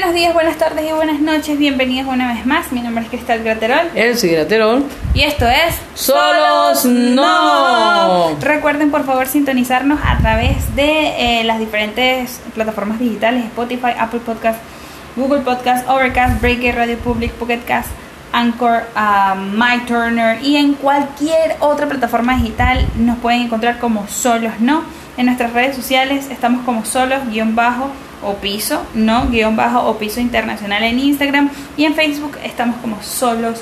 Buenos días, buenas tardes y buenas noches. Bienvenidos una vez más. Mi nombre es Cristal Graterol. Elsie Graterol. Y esto es Solos No. Recuerden por favor sintonizarnos a través de eh, las diferentes plataformas digitales: Spotify, Apple Podcast, Google Podcast, Overcast, Breaker, Radio Public, Pocket Cast, Anchor, uh, My Turner y en cualquier otra plataforma digital nos pueden encontrar como Solos No. En nuestras redes sociales estamos como solos o piso, no, guion bajo o piso internacional en Instagram y en Facebook estamos como solos,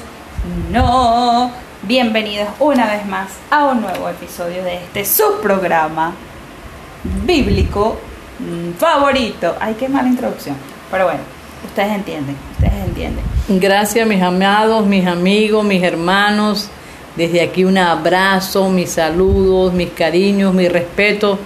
no. Bienvenidos una vez más a un nuevo episodio de este subprograma bíblico favorito. Ay, qué mala introducción. Pero bueno, ustedes entienden, ustedes entienden. Gracias mis amados, mis amigos, mis hermanos. Desde aquí un abrazo, mis saludos, mis cariños, mi respeto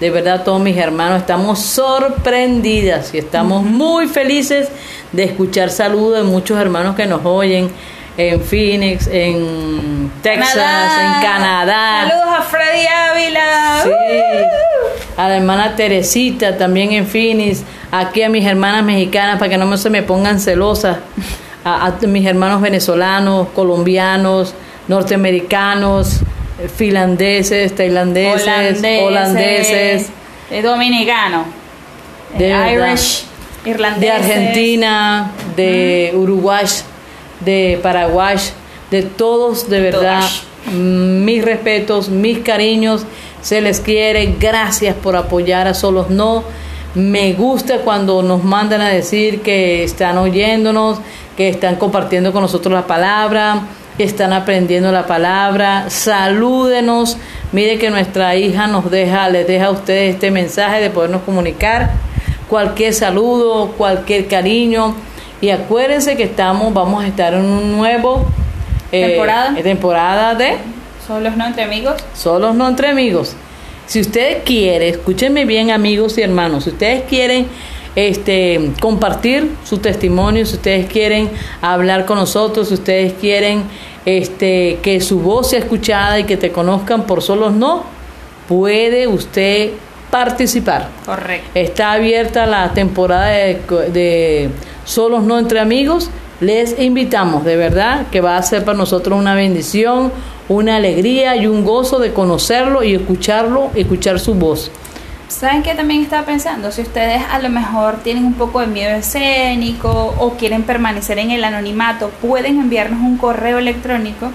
de verdad, todos mis hermanos estamos sorprendidas y estamos muy felices de escuchar saludos de muchos hermanos que nos oyen en Phoenix, en Texas, en Canadá. Saludos a Freddy Ávila. Sí. A la hermana Teresita también en Phoenix. Aquí a mis hermanas mexicanas para que no se me pongan celosas. A, a mis hermanos venezolanos, colombianos, norteamericanos finlandeses, tailandeses, holandeses, de dominicano, de Irish, irlandeses, de Argentina, de Uruguay, de Paraguay, de todos de verdad. Mis respetos, mis cariños, se les quiere, gracias por apoyar a Solos No. Me gusta cuando nos mandan a decir que están oyéndonos, que están compartiendo con nosotros la palabra, están aprendiendo la palabra. Salúdenos. Mire que nuestra hija nos deja, les deja a ustedes este mensaje de podernos comunicar. Cualquier saludo, cualquier cariño. Y acuérdense que estamos, vamos a estar en un nuevo eh, temporada. temporada de Solos no entre amigos. Solos no entre amigos. Si ustedes quieren, escúchenme bien amigos y hermanos, si ustedes quieren este, compartir su testimonio, si ustedes quieren hablar con nosotros, si ustedes quieren este, que su voz sea escuchada y que te conozcan por solos no, puede usted participar. Correcto. Está abierta la temporada de, de solos no entre amigos. Les invitamos, de verdad, que va a ser para nosotros una bendición, una alegría y un gozo de conocerlo y escucharlo, escuchar su voz. ¿Saben qué también estaba pensando? Si ustedes a lo mejor tienen un poco de miedo escénico o quieren permanecer en el anonimato, pueden enviarnos un correo electrónico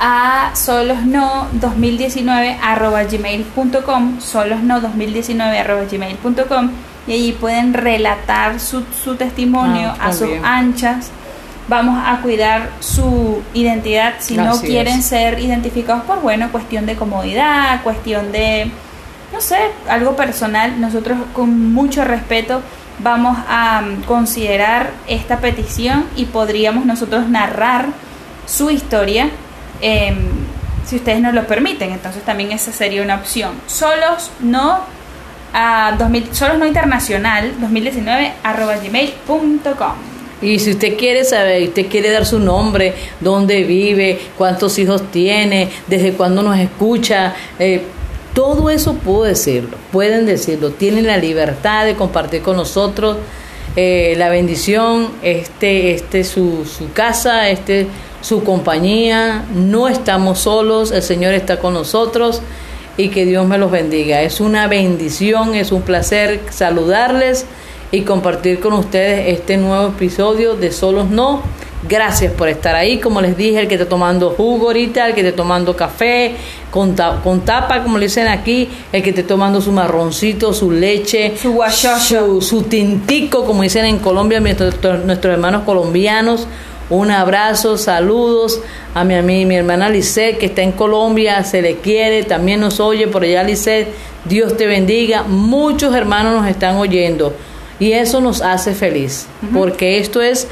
a solosno2019.gmail.com solosno2019.gmail.com y allí pueden relatar su, su testimonio Ah, a sus anchas. Vamos a cuidar su identidad si no quieren ser identificados por, bueno, cuestión de comodidad, cuestión de no sé, algo personal, nosotros con mucho respeto vamos a um, considerar esta petición y podríamos nosotros narrar su historia em, si ustedes nos lo permiten. Entonces también esa sería una opción. Solos no a 2000, solos no internacional 2019 arroba gmail.com. Y si usted quiere saber, usted quiere dar su nombre, dónde vive, cuántos hijos tiene, desde cuándo nos escucha, eh, todo eso puedo decirlo, pueden decirlo, tienen la libertad de compartir con nosotros eh, la bendición, este, este su, su casa, este su compañía, no estamos solos, el Señor está con nosotros y que Dios me los bendiga. Es una bendición, es un placer saludarles y compartir con ustedes este nuevo episodio de Solos No. Gracias por estar ahí, como les dije, el que está tomando jugo ahorita, el que está tomando café con, ta- con tapa, como le dicen aquí, el que esté tomando su marroncito, su leche, Su guachocho. su, su tintico, como dicen en Colombia nuestros, nuestros hermanos colombianos. Un abrazo, saludos a mi, a mi, mi hermana Lisette que está en Colombia, se le quiere, también nos oye por allá Lisette, Dios te bendiga, muchos hermanos nos están oyendo y eso nos hace feliz, porque esto es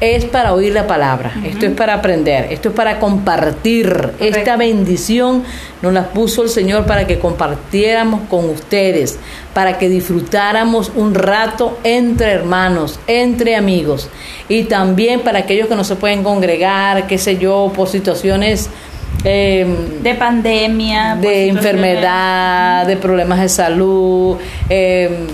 es para oír la palabra, esto es para aprender, esto es para compartir. Esta bendición nos la puso el Señor para que compartiéramos con ustedes, para que disfrutáramos un rato entre hermanos, entre amigos y también para aquellos que no se pueden congregar, qué sé yo, por situaciones eh, De pandemia, de enfermedad, de problemas de salud, eh,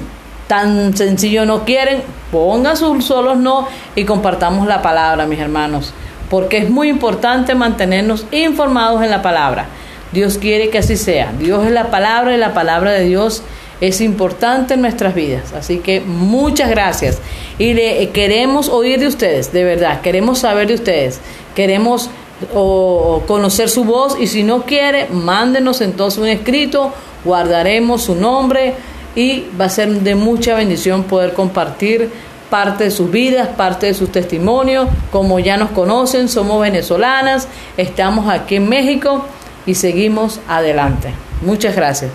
tan sencillo no quieren, pongan sus solos no y compartamos la palabra, mis hermanos, porque es muy importante mantenernos informados en la palabra. Dios quiere que así sea. Dios es la palabra y la palabra de Dios es importante en nuestras vidas. Así que muchas gracias. Y le, queremos oír de ustedes, de verdad. Queremos saber de ustedes. Queremos conocer su voz. Y si no quiere, mándenos entonces un escrito. Guardaremos su nombre. Y va a ser de mucha bendición poder compartir parte de sus vidas, parte de sus testimonios. Como ya nos conocen, somos venezolanas. Estamos aquí en México y seguimos adelante. Muchas gracias.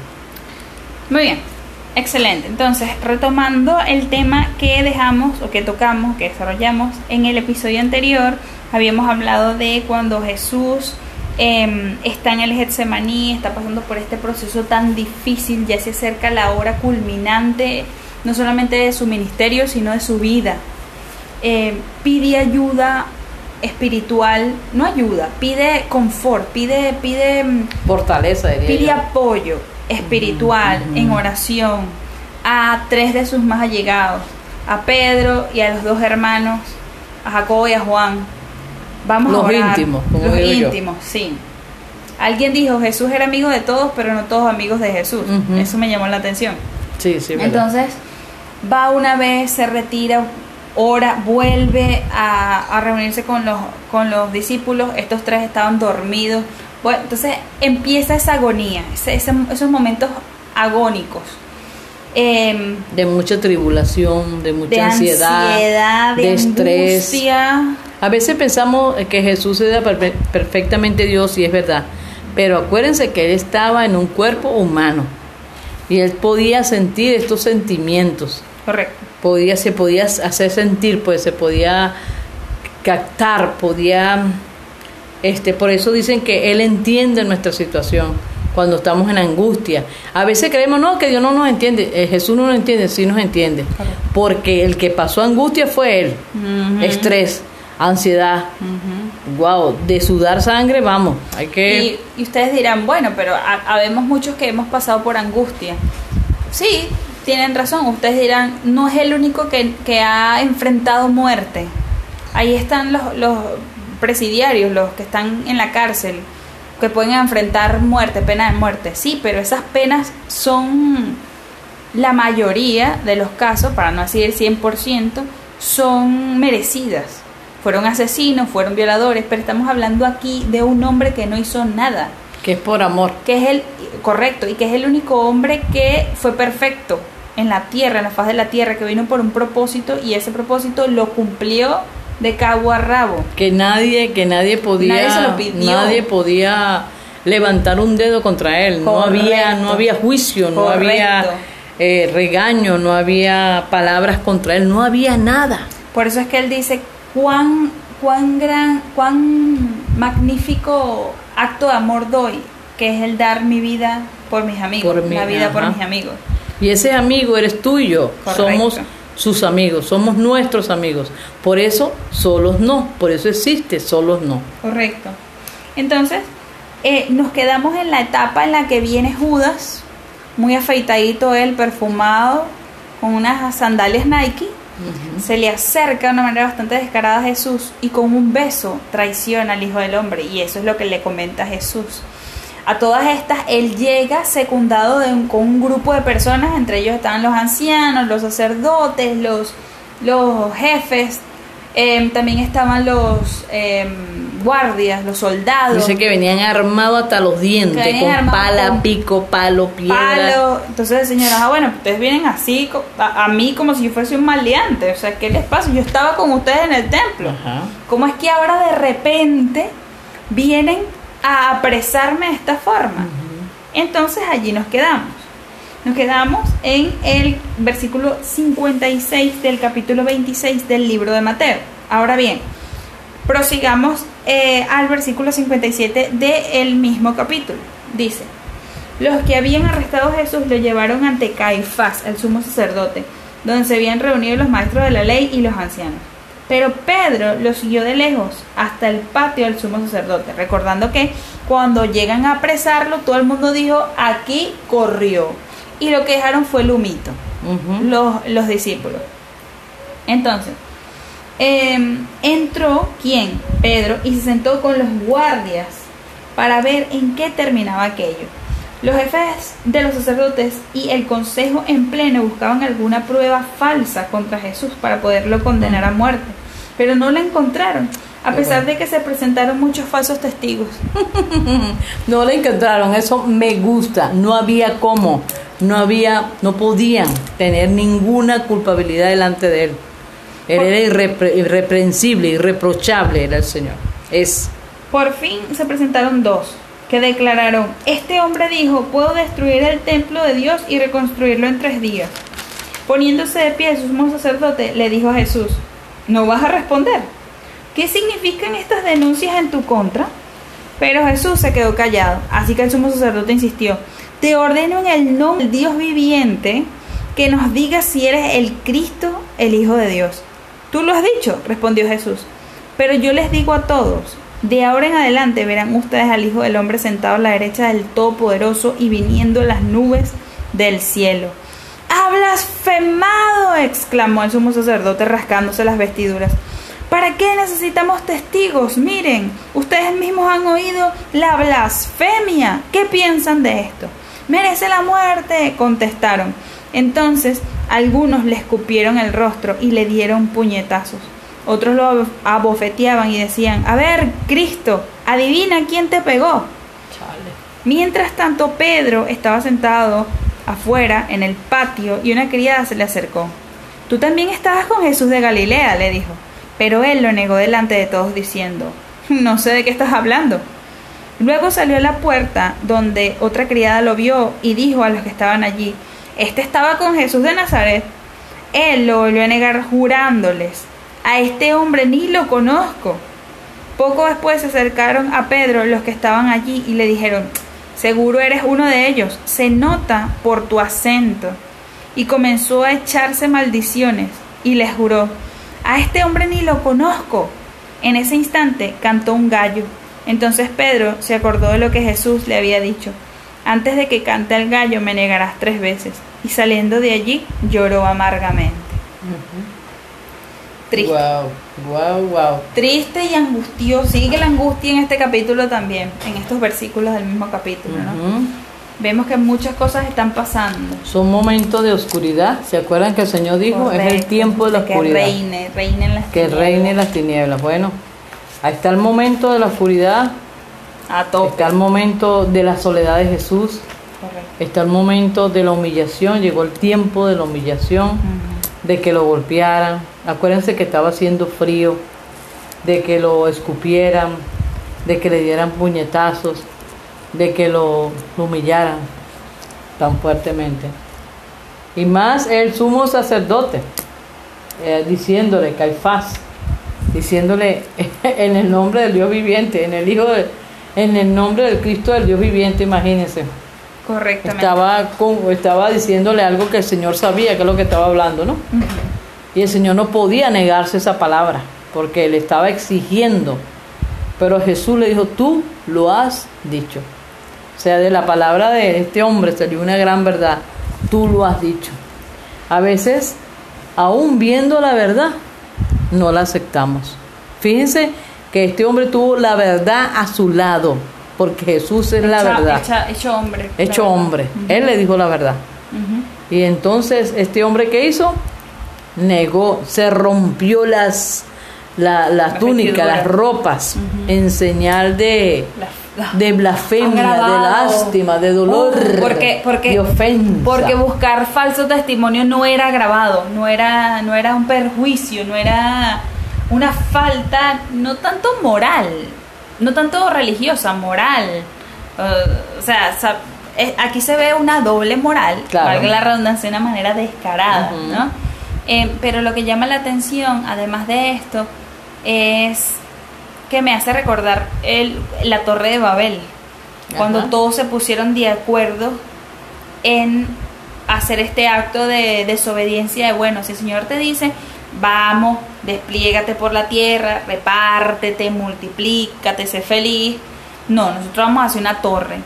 Muy bien, excelente. Entonces, retomando el tema que dejamos o que tocamos, que desarrollamos en el episodio anterior, habíamos hablado de cuando Jesús em, está en el Getsemaní, está pasando por este proceso tan difícil, ya se acerca la hora culminante, no solamente de su ministerio, sino de su vida. Em, pide ayuda espiritual no ayuda, pide confort, pide, pide mm, fortaleza, pide apoyo espiritual en oración a tres de sus más allegados, a Pedro y a los dos hermanos, a Jacobo y a Juan. Vamos los a orar. íntimos, los íntimos, sí. Alguien dijo Jesús era amigo de todos, pero no todos amigos de Jesús. Eso me llamó la atención. Sí, sí. Entonces va una vez, se retira ora, vuelve a, reunirse con los, con los discípulos, estos tres estaban dormidos. Bueno, entonces empieza esa agonía, esos momentos agónicos. Em, de mucha tribulación, de mucha ansiedad, de, estrés. A veces pensamos que Jesús era perfectamente Dios y es verdad, pero acuérdense que Él estaba en un cuerpo humano y Él podía sentir estos sentimientos. Correcto podía, se podía hacer sentir, pues se podía captar, podía, este, por eso dicen que Él entiende nuestra situación cuando estamos en angustia. A veces creemos, no, que Dios no nos entiende, eh, Jesús no nos entiende, sí nos entiende, porque el que pasó angustia fue Él, estrés, ansiedad, wow, de sudar sangre, vamos, hay que... Y, ustedes dirán, bueno, pero habemos muchos que hemos pasado por angustia. Sí, tienen razón, ustedes dirán, no es el único que, ha enfrentado muerte. Ahí están los, los presidiarios, los que están en la cárcel, que pueden enfrentar muerte, pena de muerte. Sí, pero esas penas son la mayoría de los casos, para no decir el 100%, son merecidas. Fueron asesinos, fueron violadores, pero estamos hablando aquí de un hombre que no hizo nada. Que es por amor. Que es el, correcto, y que es el único hombre que fue perfecto en la tierra, en la faz de la tierra, que vino por un propósito y ese propósito lo cumplió de cabo a rabo. Que nadie, que nadie podía, nadie, podía levantar un dedo contra él. No había, no había juicio, no había eh, regaño, no había palabras contra él, no había nada. Por eso es que él dice cuán, cuán gran, cuán magnífico acto de amor doy, que es el dar mi vida por mis amigos, la vida por mis amigos. Y ese amigo eres tuyo. Somos sus amigos, somos nuestros amigos. Por eso, solos no. Por eso existe, solos no. Correcto. Entonces, eh, nos quedamos en la etapa en la que viene Judas, muy afeitadito él, perfumado, con unas sandalias Nike. Se le acerca de una manera bastante descarada a Jesús y con un beso traiciona al Hijo del Hombre. Y eso es lo que le comenta Jesús. A todas estas, él llega secundado con un grupo de personas, entre ellos estaban los ancianos, los sacerdotes, los, los jefes, em, también estaban los em, guardias, los soldados. Dice que venían armados hasta los dientes, con pala, pico, palo, piedra. Palo. Entonces el Señor, ah, bueno, ustedes vienen así a, mí como si yo fuese un maleante. O sea, ¿qué les pasa? Yo estaba con ustedes en el templo. ¿Cómo es que ahora de repente vienen a apresarme de esta forma. Entonces allí nos quedamos. Nos quedamos en el versículo 56 del capítulo 26 del libro de Mateo. Ahora bien, prosigamos eh, al versículo 57 del mismo capítulo. Dice, los que habían arrestado a Jesús lo llevaron ante Caifás, el sumo sacerdote, donde se habían reunido los maestros de la ley y los ancianos. Pero Pedro lo siguió de lejos hasta el patio del sumo sacerdote, recordando que cuando llegan a apresarlo, todo el mundo dijo, aquí corrió. Y lo que dejaron fue el humito. Los, los discípulos. Entonces, eh, entró quién? Pedro y se sentó con los guardias para ver en qué terminaba aquello. Los jefes de los sacerdotes y el consejo en pleno buscaban alguna prueba falsa contra Jesús para poderlo condenar a muerte, pero no la encontraron, a pesar de que se presentaron muchos falsos testigos. No le encontraron, eso me gusta. No había cómo, no había, no podían tener ninguna culpabilidad delante de él. Él era irrepre- irreprensible, irreprochable era el Señor. Es Por fin se presentaron dos, que declararon, este hombre dijo, puedo destruir el templo de Dios y reconstruirlo en tres días. Poniéndose de pie, su sumo sacerdote le dijo a Jesús, ¿no vas a responder? ¿Qué significan estas denuncias en tu contra? Pero Jesús se quedó callado, así que el sumo sacerdote insistió, te ordeno en el nombre del Dios viviente que nos digas si eres el Cristo, el Hijo de Dios. Tú lo has dicho, respondió Jesús. Pero yo les digo a todos, de ahora en adelante verán ustedes al Hijo del Hombre sentado a la derecha del Todopoderoso y viniendo en las nubes del cielo. ¡Ha blasfemado! exclamó el sumo sacerdote rascándose las vestiduras. ¿Para qué necesitamos testigos? Miren, ustedes mismos han oído la blasfemia. ¿Qué piensan de esto? Merece la muerte, contestaron. Entonces algunos le escupieron el rostro y le dieron puñetazos. Otros lo abofeteaban y decían, a ver, Cristo, adivina quién te pegó. Mientras tanto, Pedro estaba sentado afuera en el patio y una criada se le acercó. Tú también estabas con Jesús de Galilea, le dijo. Pero él lo negó delante de todos diciendo, no sé de qué estás hablando. Luego salió a la puerta donde otra criada lo vio y dijo a los que estaban allí, este estaba con Jesús de Nazaret. Él lo volvió a negar jurándoles, a este hombre ni lo conozco. Poco después se acercaron a Pedro los que estaban allí y le dijeron, seguro eres uno de ellos, se nota por tu acento. Y comenzó a echarse maldiciones y les juró, a este hombre ni lo conozco. En ese instante cantó un gallo. Entonces Pedro se acordó de lo que Jesús le había dicho. Antes de que cante el gallo me negarás tres veces. Y saliendo de allí lloró amargamente. Triste. Wow, wow, wow. Triste y angustioso. Sigue la angustia en este capítulo también, en estos versículos del mismo capítulo, ¿no? Ujú. Vemos que muchas cosas están pasando. Son momentos de oscuridad. ¿Se acuerdan que el Señor dijo? es el Correcto. tiempo de la que oscuridad. reine, reine en las que tinieblas. reine las tinieblas. Bueno, ahí está el momento de la oscuridad, a tope. está el momento de la soledad de Jesús, Correcto. está el momento de la humillación, llegó el tiempo de la humillación, de que lo golpearan. Acuérdense que estaba haciendo frío, de que lo escupieran, de que le dieran puñetazos, de que lo, lo humillaran tan fuertemente. Y más el sumo sacerdote, eh, diciéndole, Caifás, diciéndole en el nombre del Dios viviente, en el Hijo de, en el nombre del Cristo del Dios viviente, imagínense. Correctamente. Estaba, con, estaba diciéndole algo que el Señor sabía que es lo que estaba hablando, ¿no? Y el Señor no podía negarse esa palabra, porque le estaba exigiendo. Pero Jesús le dijo, tú lo has dicho. O sea, de la palabra de este hombre salió una gran verdad. Tú lo has dicho. A veces, aún viendo la verdad, no la aceptamos. Fíjense que este hombre tuvo la verdad a su lado, porque Jesús es la verdad. hecha- hecho hombre. Hecho hombre. Él le dijo la verdad. Y entonces este hombre que hizo negó, se rompió las la, la túnica, las ropas, en señal de, la- de blasfemia, de lástima, de dolor, Uh, porque, porque, de ofensa. porque buscar falso testimonio no era grabado, no era, no era un perjuicio, no era una falta, no tanto moral, no tanto religiosa, moral. Uh, o sea, eh, aquí se ve una doble moral, Claro. valga la redundancia, de una manera descarada. ¿no? Eh, pero lo que llama la atención, además de esto, es que me hace recordar el, la Torre de Babel, cuando todos se pusieron de acuerdo en hacer este acto de desobediencia de, bueno, si el Señor te dice, vamos, despliégate por la tierra, repártete, multiplícate, sé feliz. No, nosotros vamos a hacer una torre.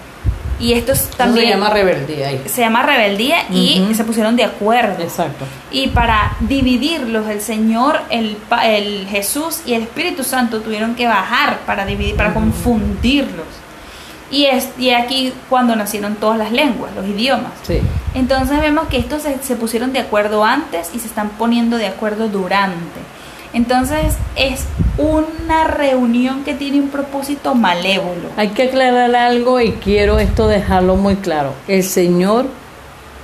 Y esto es Eso también se llama rebeldía ahí. se llama rebeldía y se pusieron de acuerdo. Exacto. Y para dividirlos, el Señor, el, el Jesús y el Espíritu Santo tuvieron que bajar para dividir, para confundirlos. Y es y aquí cuando nacieron todas las lenguas, los idiomas. Sí. Entonces vemos que estos se, se pusieron de acuerdo antes y se están poniendo de acuerdo durante. Entonces es una reunión que tiene un propósito malévolo. Hay que aclarar algo y quiero esto dejarlo muy claro. El Señor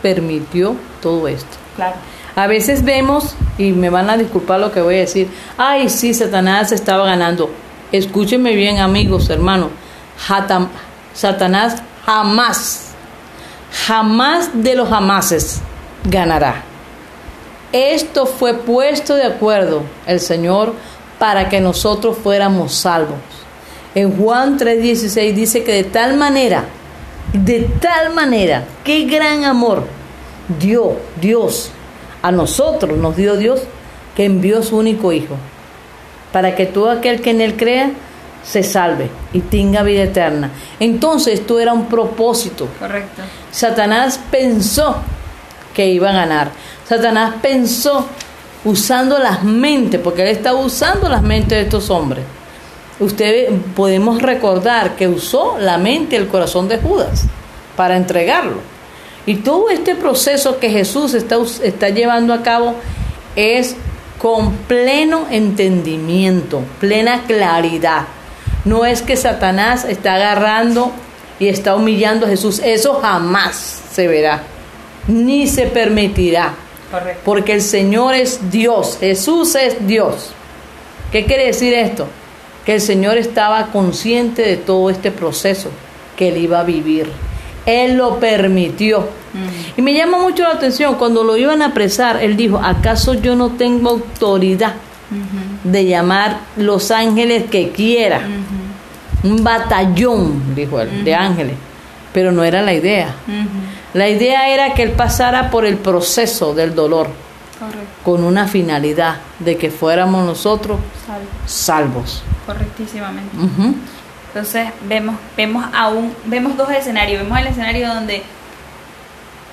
permitió todo esto. Claro. A veces vemos, y me van a disculpar lo que voy a decir, ay, sí, Satanás estaba ganando. Escúchenme bien, amigos, hermanos. Jatam- Satanás jamás, jamás de los jamases ganará. Esto fue puesto de acuerdo el Señor para que nosotros fuéramos salvos. En Juan 3:16 dice que de tal manera, de tal manera, qué gran amor dio Dios a nosotros, nos dio Dios, que envió su único Hijo, para que todo aquel que en Él crea se salve y tenga vida eterna. Entonces esto era un propósito. Correcto. Satanás pensó que iba a ganar. Satanás pensó usando las mentes, porque él estaba usando las mentes de estos hombres. Ustedes podemos recordar que usó la mente y el corazón de Judas para entregarlo. Y todo este proceso que Jesús está, está llevando a cabo es con pleno entendimiento, plena claridad. No es que Satanás está agarrando y está humillando a Jesús. Eso jamás se verá, ni se permitirá. Correcto. Porque el Señor es Dios, Jesús es Dios. ¿Qué quiere decir esto? Que el Señor estaba consciente de todo este proceso que él iba a vivir. Él lo permitió. Y me llama mucho la atención, cuando lo iban a apresar, él dijo, ¿acaso yo no tengo autoridad de llamar los ángeles que quiera? Un batallón, dijo él, de ángeles. Pero no era la idea. La idea era que él pasara por el proceso del dolor Correcto. con una finalidad de que fuéramos nosotros Salvo. salvos. Correctísimamente. Entonces vemos, vemos aún, vemos dos escenarios. Vemos el escenario donde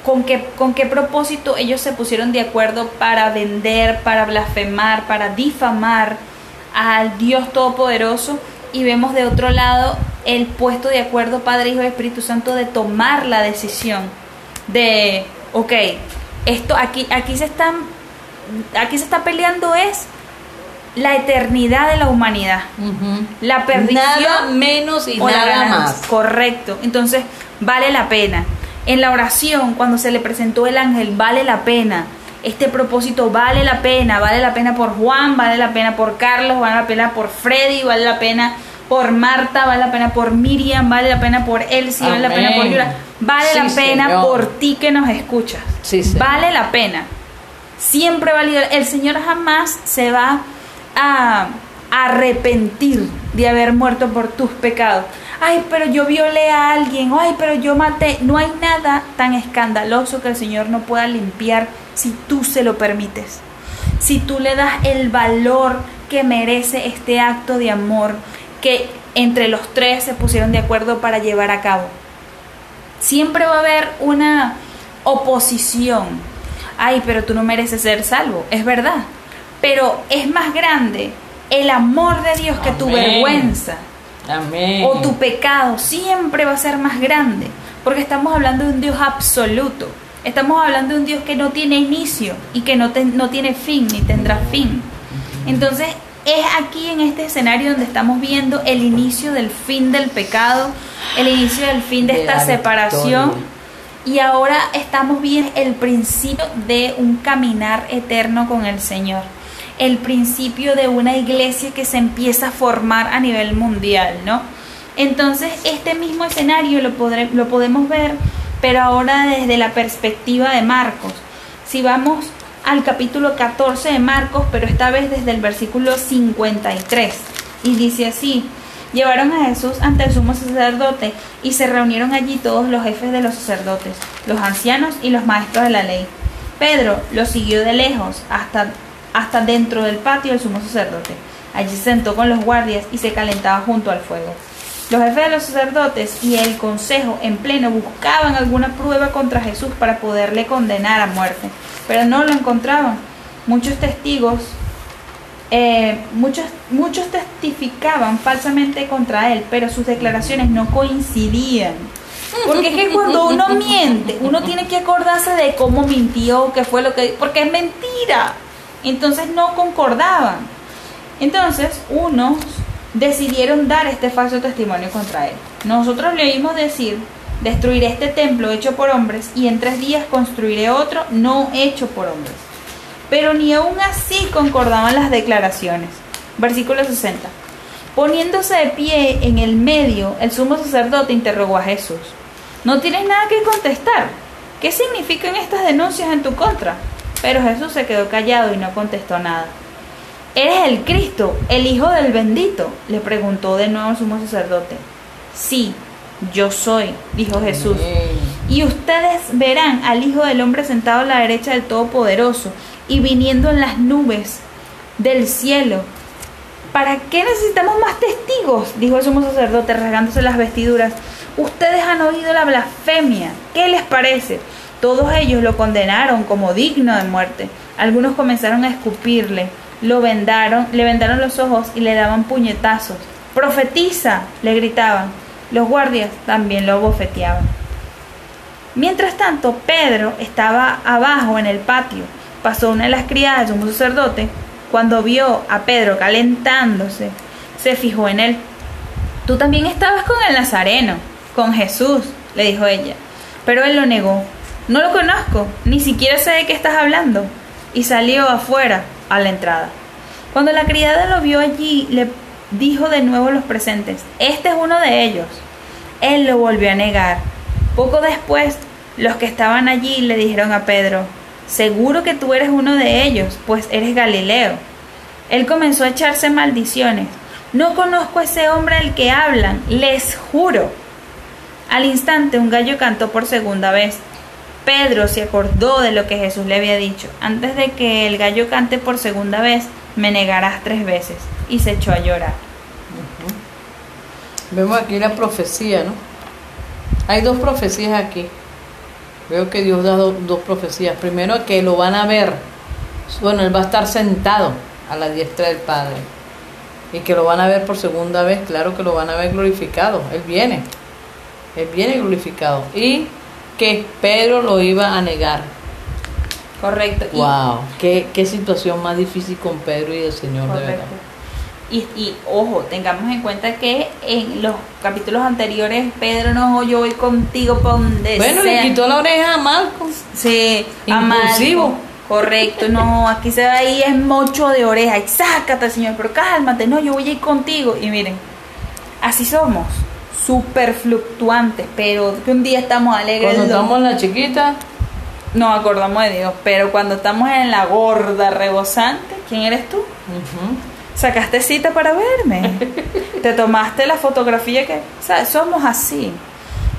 con qué, con qué propósito ellos se pusieron de acuerdo para vender, para blasfemar, para difamar al Dios Todopoderoso. Y vemos de otro lado el puesto de acuerdo Padre, Hijo y Espíritu Santo de tomar la decisión de, ok, esto aquí, aquí se están, aquí se está peleando es la eternidad de la humanidad. La perdición Nada menos y nada ganancia. más. Correcto. Entonces, vale la pena. En la oración, cuando se le presentó el ángel, vale la pena. Este propósito vale la pena. Vale la pena por Juan, vale la pena por Carlos, vale la pena por Freddy, vale la pena por Marta, vale la pena por Miriam, vale la pena por Elsie, vale la pena por. Yura. Vale Sí, la pena Señor. por ti que nos escuchas. Sí, vale la pena. Siempre vale. El Señor jamás se va a arrepentir de haber muerto por tus pecados. Ay, pero yo violé a alguien. Ay, pero yo maté. No hay nada tan escandaloso que el Señor no pueda limpiar si tú se lo permites. Si tú le das el valor que merece este acto de amor que entre los tres se pusieron de acuerdo para llevar a cabo. Siempre va a haber una oposición. Ay, pero tú no mereces ser salvo. Es verdad. Pero es más grande el amor de Dios que tu vergüenza Amén. o tu pecado. Siempre va a ser más grande. Porque estamos hablando de un Dios absoluto. Estamos hablando de un Dios que no tiene inicio y que no, te- no tiene fin ni tendrá fin. Entonces es aquí en este escenario donde estamos viendo el inicio del fin del pecado, el inicio del fin de, De esta separación. victoria. Y ahora estamos viendo el principio de un caminar eterno con el Señor. El principio de una iglesia que se empieza a formar a nivel mundial, ¿no? Entonces, este mismo escenario lo, podré- lo podemos ver, pero ahora desde la perspectiva de Marcos. Si vamos al capítulo 14 de Marcos, pero esta vez desde el versículo 53, y dice así, llevaron a Jesús ante el sumo sacerdote y se reunieron allí todos los jefes de los sacerdotes, los ancianos y los maestros de la ley. Pedro lo siguió de lejos hasta, hasta dentro del patio del sumo sacerdote. Allí se sentó con los guardias y se calentaba junto al fuego. Los jefes de los sacerdotes y el consejo en pleno buscaban alguna prueba contra Jesús para poderle condenar a muerte, pero no lo encontraban. Muchos testigos, eh, muchos, muchos testificaban falsamente contra él, pero sus declaraciones no coincidían. Porque es que cuando uno miente, uno tiene que acordarse de cómo mintió, qué fue lo que... Porque es mentira. Entonces no concordaban. Entonces unos decidieron dar este falso testimonio contra él. Nosotros le oímos decir, destruiré este templo hecho por hombres y en tres días construiré otro no hecho por hombres. Pero ni aún así concordaban las declaraciones. Versículo 60. Poniéndose de pie en el medio, el sumo sacerdote interrogó a Jesús. No tienes nada que contestar. ¿Qué significan estas denuncias en tu contra? Pero Jesús se quedó callado y no contestó nada. ¿Eres el Cristo, el Hijo del bendito? le preguntó de nuevo el sumo sacerdote. Sí, yo soy, dijo Jesús. Y ustedes verán al Hijo del Hombre sentado a la derecha del Todopoderoso y viniendo en las nubes del cielo. ¿Para qué necesitamos más testigos? dijo el sumo sacerdote rasgándose las vestiduras. Ustedes han oído la blasfemia. ¿Qué les parece? Todos ellos lo condenaron como digno de muerte. Algunos comenzaron a escupirle, lo vendaron, le vendaron los ojos y le daban puñetazos. Profetiza, le gritaban. Los guardias también lo bofeteaban. Mientras tanto, Pedro estaba abajo en el patio. Pasó una de las criadas de un sacerdote. Cuando vio a Pedro calentándose, se fijó en él. Tú también estabas con el Nazareno, con Jesús, le dijo ella. Pero él lo negó. No lo conozco, ni siquiera sé de qué estás hablando. Y salió afuera, a la entrada. Cuando la criada lo vio allí, le dijo de nuevo a los presentes, este es uno de ellos. Él lo volvió a negar. Poco después, los que estaban allí le dijeron a Pedro, seguro que tú eres uno de ellos, pues eres Galileo. Él comenzó a echarse maldiciones. No conozco a ese hombre del que hablan, les juro. Al instante un gallo cantó por segunda vez. Pedro se acordó de lo que Jesús le había dicho. Antes de que el gallo cante por segunda vez, me negarás tres veces. Y se echó a llorar. Vemos aquí la profecía, ¿no? Hay dos profecías aquí. Veo que Dios da dos profecías. Primero que lo van a ver. Bueno, Él va a estar sentado a la diestra del Padre. Y que lo van a ver por segunda vez. Claro que lo van a ver glorificado. Él viene. Él viene glorificado. Y que Pedro lo iba a negar. Correcto. Wow, qué, qué situación más difícil con Pedro y el Señor de verdad. Y, y, ojo, tengamos en cuenta que en los capítulos anteriores Pedro no, yo voy contigo para donde Bueno, le quitó la oreja a Marcos. Sí, Impulsivo. Correcto, no, aquí se ve ahí es mocho de oreja. Y sácate, Señor, pero cálmate, no, yo voy a ir contigo. Y miren, así somos súper fluctuantes, pero que un día estamos alegres. Cuando estamos en la chiquita, nos acordamos de Dios, pero cuando estamos en la gorda rebosante, ¿quién eres tú? Sacaste cita para verme, te tomaste la fotografía que, ¿sabes? Somos así.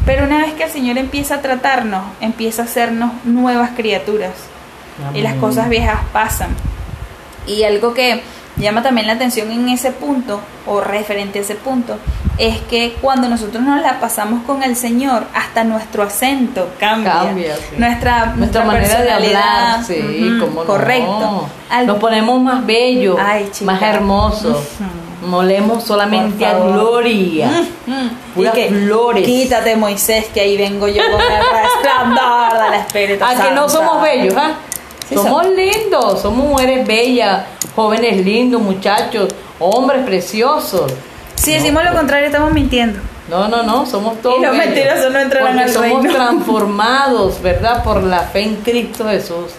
Pero una vez que el Señor empieza a tratarnos, empieza a hacernos nuevas criaturas. Y las cosas viejas pasan. Y algo que llama también la atención en ese punto, o referente a ese punto, es que cuando nosotros nos la pasamos con el Señor, hasta nuestro acento cambia. nuestra, nuestra, manera de hablar, sí, correcto. nos ponemos más bellos, más hermosos. Molemos solamente a gloria. Puras flores. Quítate, Moisés, que ahí vengo yo con el resplandor del Espíritu A que no somos bellos, ¿ah? Somos lindos, somos mujeres bellas, jóvenes lindos, muchachos, hombres preciosos. Si decimos lo contrario, estamos mintiendo. No, no, no, somos todos. Y los mentirosos no entran al somos transformados, ¿verdad? Por la fe en Cristo Jesús.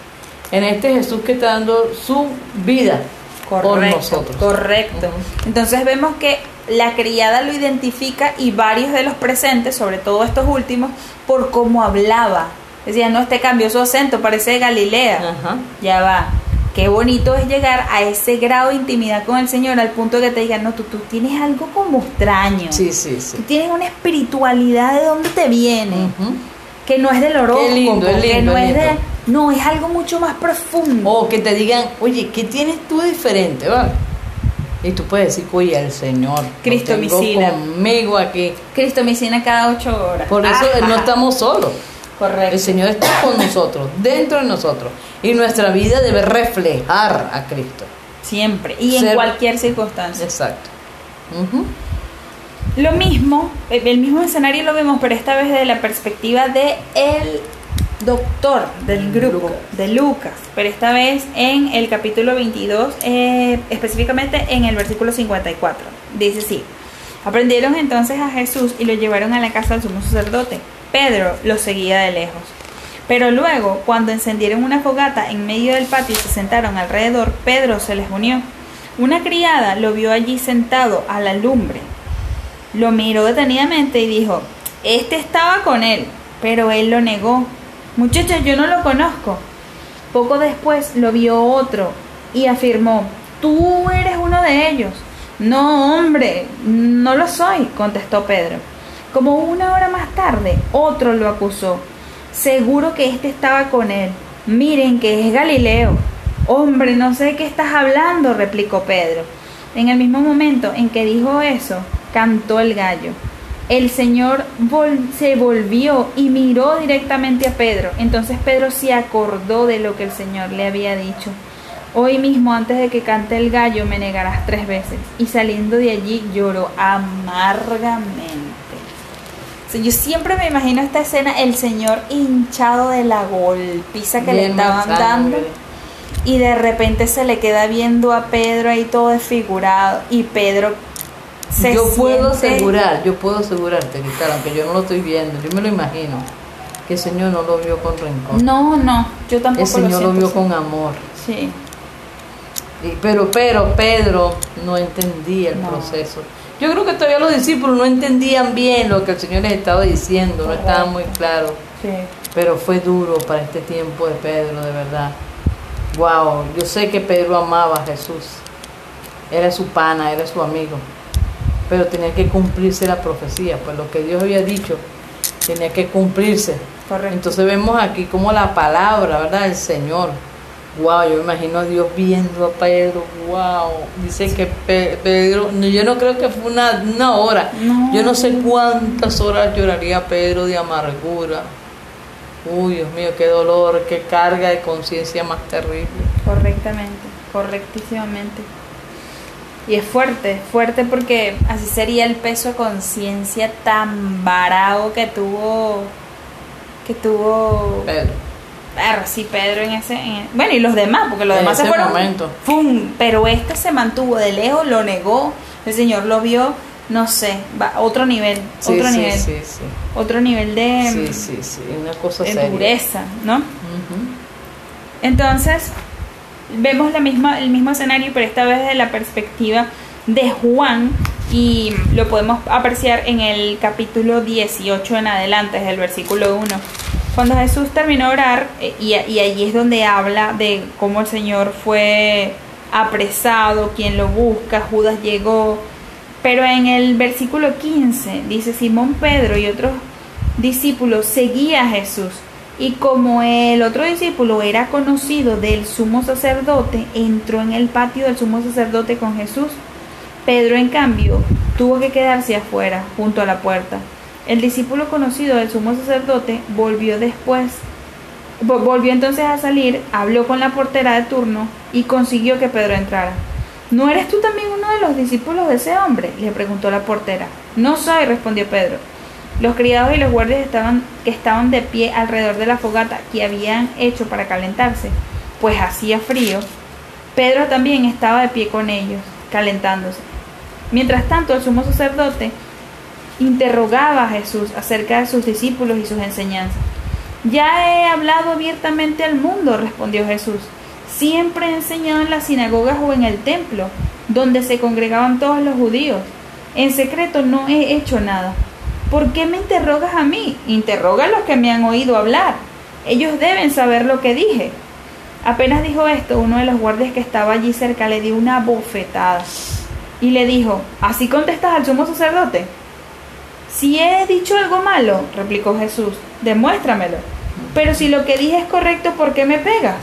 En este Jesús que está dando su vida por nosotros. Correcto. Entonces vemos que la criada lo identifica y varios de los presentes, sobre todo estos últimos, por cómo hablaba. Decía, no, este cambió su acento, parece de Galilea. Ajá. Ya va. Qué bonito es llegar a ese grado de intimidad con el Señor al punto de que te digan, no, tú, tú tienes algo como extraño. Sí, sí, sí. Tú tienes una espiritualidad de dónde te viene. Que no es del horóscopo, Qué lindo, es lindo, no es de... No, es algo mucho más profundo. O que te digan, oye, ¿qué tienes tú diferente? ¿va? Y tú puedes decir, oye, el Señor. Cristo tengo conmigo aquí. Cristo cada ocho horas. Por eso Ajá. no estamos solos. Correcto. El Señor está con nosotros, dentro de nosotros. Y nuestra vida debe reflejar a Cristo. Siempre. Y en cualquier circunstancia. Exacto. Lo mismo, el el mismo escenario lo vemos, pero esta vez desde la perspectiva de el doctor del grupo, Lucas. de Lucas, pero esta vez en el capítulo 22, eh, específicamente en el versículo 54. Dice así, aprendieron entonces a Jesús y lo llevaron a la casa del sumo sacerdote. Pedro lo seguía de lejos. Pero luego, cuando encendieron una fogata en medio del patio y se sentaron alrededor, Pedro se les unió. Una criada lo vio allí sentado a la lumbre. Lo miró detenidamente y dijo, este estaba con él, pero él lo negó. Muchacha, yo no lo conozco. Poco después lo vio otro y afirmó, tú eres uno de ellos. No, hombre, no lo soy, contestó Pedro. Como una hora más tarde, otro lo acusó. Seguro que este estaba con él. Miren que es Galileo. Hombre, no sé de qué estás hablando, replicó Pedro. En el mismo momento en que dijo eso, cantó el gallo. El Señor se volvió y miró directamente a Pedro. Entonces Pedro se acordó de lo que el Señor le había dicho. Hoy mismo, antes de que cante el gallo, me negarás tres veces. Y saliendo de allí lloró amargamente. Yo siempre me imagino esta escena, el Señor hinchado de la golpiza que le estaban dando. Y de repente se le queda viendo a Pedro ahí todo desfigurado. Y Pedro se yo puedo asegurar, yo puedo asegurarte, Cristal, aunque yo no lo estoy viendo, yo me lo imagino, que el Señor no lo vio con rencor. No, no, yo tampoco el Señor lo, siento vio con amor. Sí, Y- pero, pero Pedro no entendía el No. proceso. Yo creo que todavía los discípulos no entendían bien lo que el Señor les estaba diciendo, no estaba muy claro. sí. Pero fue duro para este tiempo de Pedro, de verdad. Wow, yo sé que Pedro amaba a Jesús. Era su pana, era su amigo. Pero tenía que cumplirse la profecía, pues lo que Dios había dicho tenía que cumplirse. Correcto. Entonces vemos aquí como la palabra, ¿verdad? El Señor. Wow, yo me imagino a Dios viendo a Pedro. Wow. Dice que Pe- Pedro, no, yo no creo que fue una, una hora. No. Yo no sé cuántas horas lloraría Pedro de amargura. Uy, Dios mío, qué dolor, qué carga de conciencia más terrible. Correctamente, correctísimamente. Y es fuerte, fuerte porque así sería el peso de conciencia tan varado que tuvo, que tuvo, Pedro. Perro, sí, Pedro en ese, en- bueno y los demás, porque los En demás se fueron, momento. ¡fum! pero este se mantuvo de lejos, lo negó, el Señor lo vio, no sé, va, otro nivel, Sí, otro sí, nivel, sí, sí. otro nivel de, Sí, sí, sí, una cosa de seria. dureza, ¿no? Entonces, vemos la misma, el mismo escenario, pero esta vez desde la perspectiva de Juan, y lo podemos apreciar en el capítulo 18 en adelante, desde el versículo 1. Cuando Jesús terminó de orar, eh, y, y allí es donde habla de cómo el Señor fue apresado, quien lo busca, Judas llegó. Pero en el versículo 15 dice Simón Pedro y otros discípulos seguía a Jesús. Y como el otro discípulo era conocido del sumo sacerdote, entró en el patio del sumo sacerdote con Jesús. Pedro, en cambio, tuvo que quedarse afuera, junto a la puerta. El discípulo conocido del sumo sacerdote volvió después, vo- volvió entonces a salir, habló con la portera de turno y consiguió que Pedro entrara. ¿No eres tú también uno de los discípulos de ese hombre? le preguntó la portera. No soy, respondió Pedro. Los criados y los guardias estaban, que estaban de pie alrededor de la fogata que habían hecho para calentarse, pues hacía frío. Pedro también estaba de pie con ellos, calentándose. Mientras tanto, el sumo sacerdote interrogaba a Jesús acerca de sus discípulos y sus enseñanzas. Ya he hablado abiertamente al mundo, respondió Jesús. Siempre he enseñado en las sinagogas o en el templo, donde se congregaban todos los judíos. En secreto no he hecho nada. ¿Por qué me interrogas a mí? Interroga a los que me han oído hablar. Ellos deben saber lo que dije. Apenas dijo esto, uno de los guardias que estaba allí cerca le dio una bofetada y le dijo, ¿así contestas al sumo sacerdote? Si he dicho algo malo, replicó Jesús, demuéstramelo. Pero si lo que dije es correcto, ¿por qué me pegas?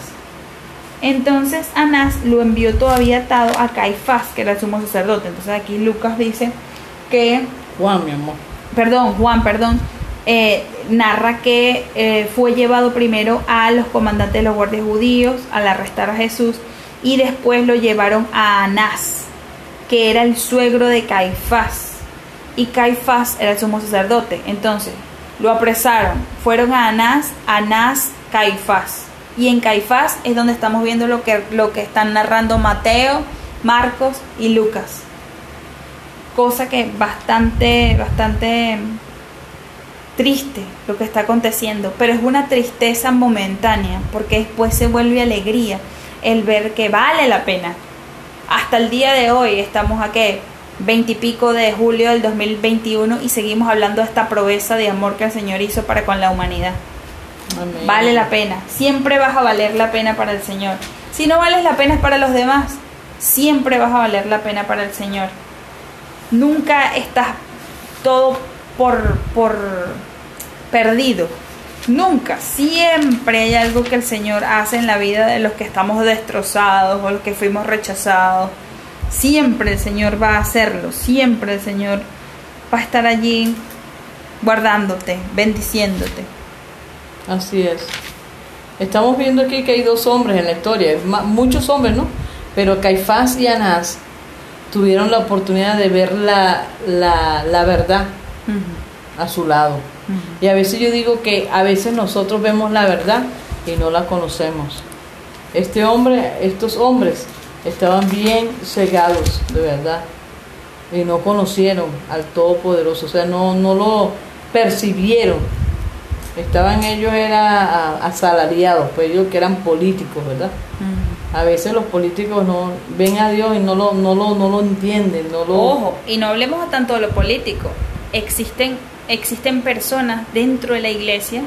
Entonces Anás lo envió todavía atado a Caifás, que era el sumo sacerdote. Entonces aquí Lucas dice que, Juan, mi amor. perdón, Juan, perdón, eh, narra que eh, fue llevado primero a los comandantes de los guardias judíos al arrestar a Jesús y después lo llevaron a Anás, que era el suegro de Caifás. Y Caifás era el sumo sacerdote. Entonces lo apresaron, fueron a Anás, Anás, Caifás. Y en Caifás es donde estamos viendo lo que, lo que están narrando Mateo, Marcos y Lucas. Cosa que bastante, bastante triste lo que está aconteciendo, pero es una tristeza momentánea, porque después se vuelve alegría el ver que vale la pena. Hasta el día de hoy estamos a qué, veintipico de julio del 2021 y seguimos hablando de esta proeza de amor que el Señor hizo para con la humanidad. Amén. Vale la pena, siempre vas a valer la pena para el Señor. Si no vales la pena es para los demás, siempre vas a valer la pena para el Señor. Nunca estás todo por, por perdido. Nunca, siempre hay algo que el Señor hace en la vida de los que estamos destrozados o los que fuimos rechazados. Siempre el Señor va a hacerlo, siempre el Señor va a estar allí guardándote, bendiciéndote. Así es. Estamos viendo aquí que hay dos hombres en la historia, muchos hombres, ¿no? Pero Caifás y Anás tuvieron la oportunidad de ver la, la, la verdad a su lado. Y a veces yo digo que a veces nosotros vemos la verdad y no la conocemos. Este hombre, estos hombres estaban bien cegados, de verdad, y no conocieron al Todopoderoso, o sea, no, no lo percibieron. Estaban ellos era asalariados, pues ellos que eran políticos, ¿verdad? A veces los políticos no ven a Dios y no lo, no lo, no lo entienden, no lo... Ojo, y no hablemos tanto de lo político. Existen, existen personas dentro de la iglesia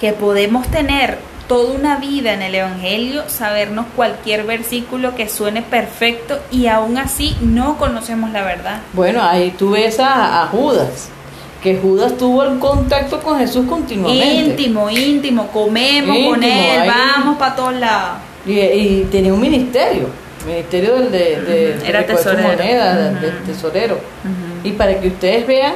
que podemos tener toda una vida en el Evangelio, sabernos cualquier versículo que suene perfecto y aún así no conocemos la verdad. Bueno, ahí tú ves a, a Judas, que Judas tuvo el contacto con Jesús continuamente. Íntimo, íntimo, comemos con él, ahí. vamos para todos lados. Y, y tenía un ministerio, ministerio del de, de, de era tesorero. del- Ujú. del tesorero. Y para que ustedes vean,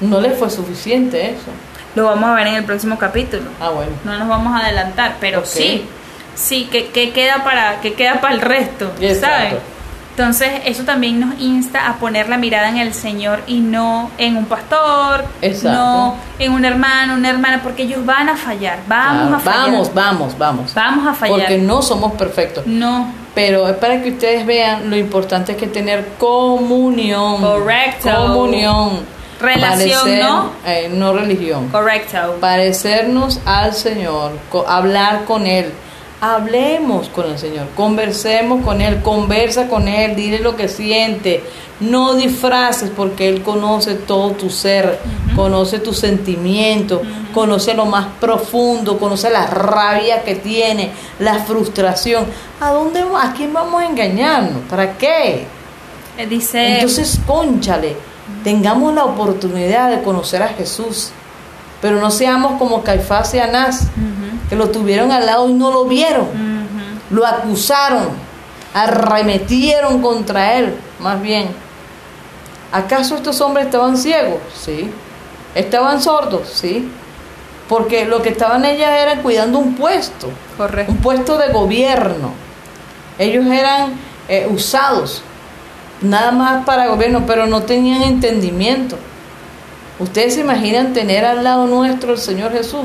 no les fue suficiente eso. Lo vamos a ver en el próximo capítulo. Ah, bueno. No nos vamos a adelantar, pero sí, sí, que, que queda para que queda para el resto, Exacto. ¿saben? Entonces, eso también nos insta a poner la mirada en el Señor y no en un pastor, Exacto. no en un hermano, una hermana, porque ellos van a fallar, vamos Claro, a fallar. vamos, vamos, vamos. Vamos a fallar. Porque no somos perfectos. No, Pero es para que ustedes vean lo importante es que tener comunión. Correcto. Comunión. Relación, ¿no? eh, no religión. correcto. Parecernos al Señor, co- hablar con Él. Hablemos con el Señor, conversemos con Él, conversa con Él, dile lo que siente. No disfraces porque Él conoce todo tu ser, conoce tus sentimientos, conoce lo más profundo, conoce la rabia que tiene, la frustración. ¿A dónde va? ¿A quién vamos a engañarnos? ¿Para qué? Eh, Dice, Entonces, conchale, tengamos la oportunidad de conocer a Jesús, pero no seamos como Caifás y Anás, que lo tuvieron al lado y no lo vieron, lo acusaron, arremetieron contra él, más bien. ¿Acaso estos hombres estaban ciegos? Sí. ¿Estaban sordos? Sí. Porque lo que estaban ellas era cuidando un puesto, correcto. un puesto de gobierno. Ellos eran eh, usados nada más para gobierno, pero no tenían entendimiento. Ustedes se imaginan tener al lado nuestro el Señor Jesús.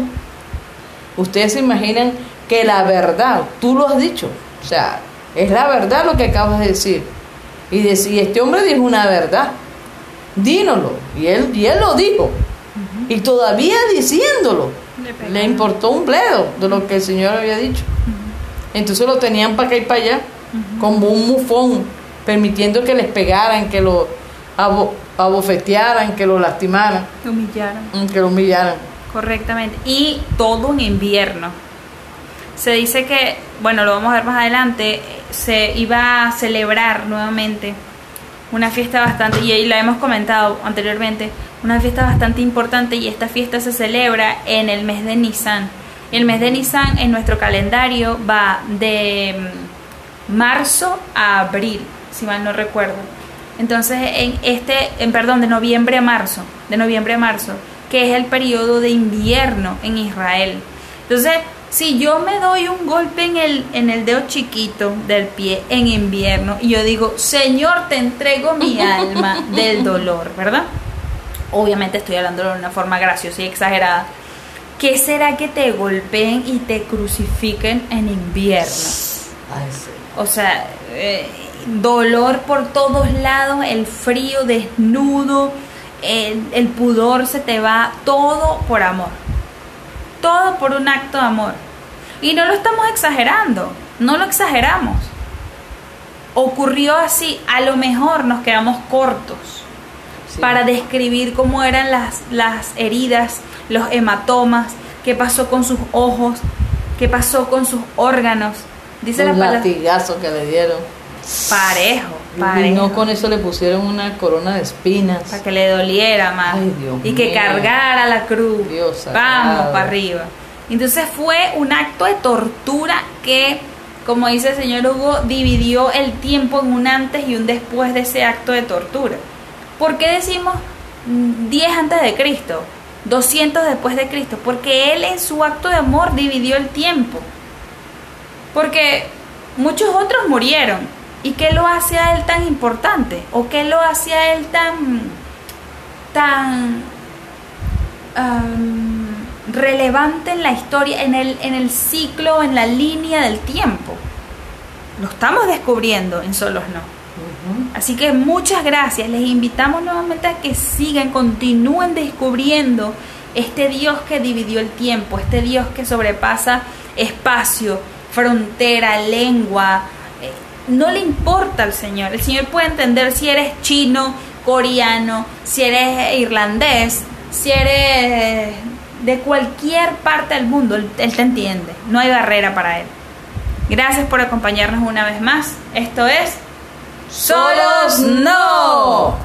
Ustedes se imaginan que la verdad, tú lo has dicho, o sea, es la verdad lo que acabas de decir. Y decir, este hombre dijo una verdad, dínoslo. Y él, y él lo dijo. Y todavía diciéndolo, Le importó un bledo de lo que el Señor había dicho. Entonces lo tenían para acá y para allá, como un mufón, permitiendo que les pegaran, que lo abo- abofetearan, que lo lastimaran, Humillaron. mm, que lo humillaran. Correctamente. Y todo un invierno. Se dice que, bueno, lo vamos a ver más adelante, se iba a celebrar nuevamente una fiesta bastante, y ahí la hemos comentado anteriormente, una fiesta bastante importante y esta fiesta se celebra en el mes de Nisan. El mes de Nisan en nuestro calendario va de mm, marzo a abril, si mal no recuerdo. Entonces, en este, en perdón, de noviembre a marzo, de noviembre a marzo, que es el periodo de invierno en Israel. Entonces, si yo me doy un golpe en el, en el dedo chiquito del pie en invierno y yo digo, Señor, te entrego mi alma del dolor, ¿verdad? Obviamente estoy hablando de una forma graciosa y exagerada. ¿Qué será que te golpeen y te crucifiquen en invierno? O sea, eh, dolor por todos lados, el frío, desnudo, el, el pudor se te va, todo por amor todo por un acto de amor. Y no lo estamos exagerando, no lo exageramos. Ocurrió así, a lo mejor nos quedamos cortos para describir cómo eran las, las heridas, los hematomas, qué pasó con sus ojos, qué pasó con sus órganos. Dice la latigazo que le dieron. Parejo, parejo. Y no con eso le pusieron una corona de espinas. Para que le doliera más. y que cargara la cruz. Dios Vamos para arriba. Entonces fue un acto de tortura que, como dice el señor Hugo, dividió el tiempo en un antes y un después de ese acto de tortura. ¿Por qué decimos 10 antes de Cristo? 200 después de Cristo, porque él en su acto de amor dividió el tiempo. Porque muchos otros murieron, ¿Y qué lo hace a él tan importante? ¿O qué lo hace a él tan, tan relevante en la historia, en el, en el ciclo, en la línea del tiempo? Lo estamos descubriendo en Solos No. Así que muchas gracias. Les invitamos nuevamente a que sigan, continúen descubriendo este Dios que dividió el tiempo, este Dios que sobrepasa espacio, frontera, lengua, no le importa al Señor. El Señor puede entender si eres chino, coreano, si eres irlandés, si eres de cualquier parte del mundo. Él, te entiende. No hay barrera para Él. Gracias por acompañarnos una vez más. Esto es Solos No.